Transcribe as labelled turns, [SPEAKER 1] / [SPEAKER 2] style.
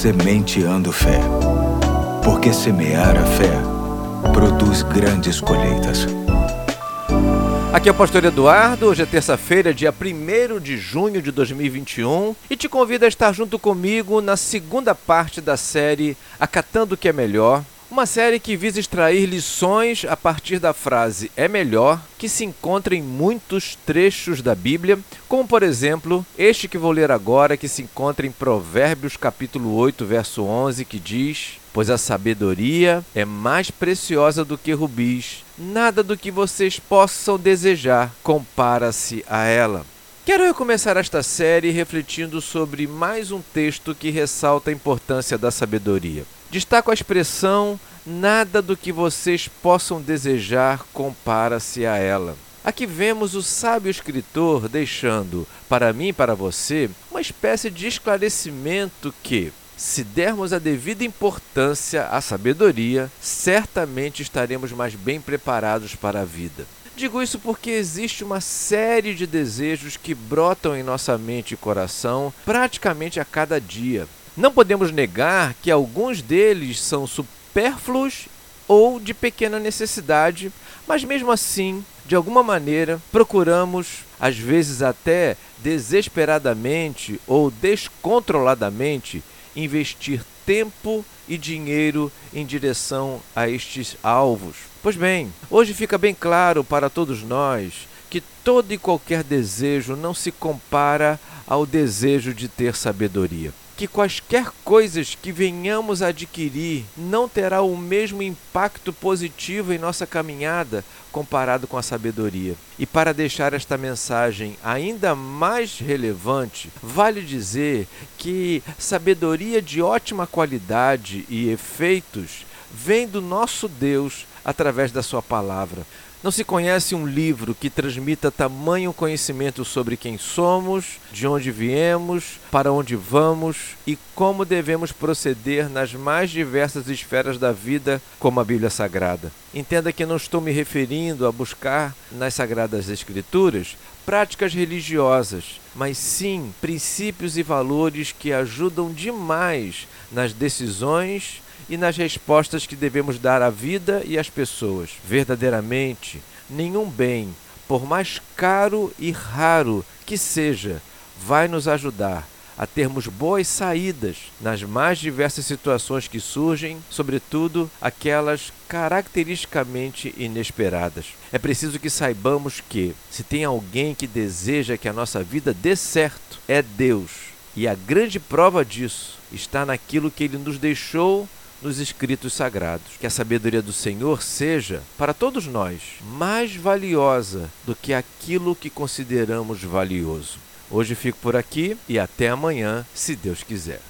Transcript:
[SPEAKER 1] Sementeando Fé. Porque semear a fé produz grandes colheitas.
[SPEAKER 2] Aqui é o Pastor Eduardo, hoje é terça-feira, dia 1 de junho de 2021, e te convido a estar junto comigo na segunda parte da série Acatando o que é Melhor, uma série que visa extrair lições a partir da frase é melhor, que se encontra em muitos trechos da Bíblia, como por exemplo, este que vou ler agora, que se encontra em Provérbios capítulo 8, verso 11, que diz: Pois a sabedoria é mais preciosa do que rubis, nada do que vocês possam desejar compara-se a ela. Quero recomeçar esta série refletindo sobre mais um texto que ressalta a importância da sabedoria. Destaco a expressão nada do que vocês possam desejar compara-se a ela. Aqui vemos o sábio escritor deixando, para mim e para você, uma espécie de esclarecimento que, se dermos a devida importância à sabedoria, certamente estaremos mais bem preparados para a vida. Digo isso porque existe uma série de desejos que brotam em nossa mente e coração praticamente a cada dia. Não podemos negar que alguns deles são supérfluos ou de pequena necessidade, mas mesmo assim, de alguma maneira, procuramos, às vezes até desesperadamente ou descontroladamente, investir tempo e dinheiro em direção a estes alvos. Pois bem, hoje fica bem claro para todos nós que todo e qualquer desejo não se compara ao desejo de ter sabedoria que quaisquer coisas que venhamos a adquirir não terá o mesmo impacto positivo em nossa caminhada comparado com a sabedoria. E para deixar esta mensagem ainda mais relevante, vale dizer que sabedoria de ótima qualidade e efeitos vem do nosso Deus através da sua palavra. Não se conhece um livro que transmita tamanho conhecimento sobre quem somos, de onde viemos, para onde vamos e como devemos proceder nas mais diversas esferas da vida, como a Bíblia Sagrada. Entenda que não estou me referindo a buscar nas Sagradas Escrituras práticas religiosas, mas sim princípios e valores que ajudam demais nas decisões e nas respostas que devemos dar à vida e às pessoas. Verdadeiramente, nenhum bem, por mais caro e raro que seja, vai nos ajudar a termos boas saídas nas mais diversas situações que surgem, sobretudo aquelas caracteristicamente inesperadas. É preciso que saibamos que, se tem alguém que deseja que a nossa vida dê certo, é Deus. E a grande prova disso está naquilo que ele nos deixou nos escritos sagrados. Que a sabedoria do Senhor seja, para todos nós, mais valiosa do que aquilo que consideramos valioso. Hoje fico por aqui e até amanhã, se Deus quiser.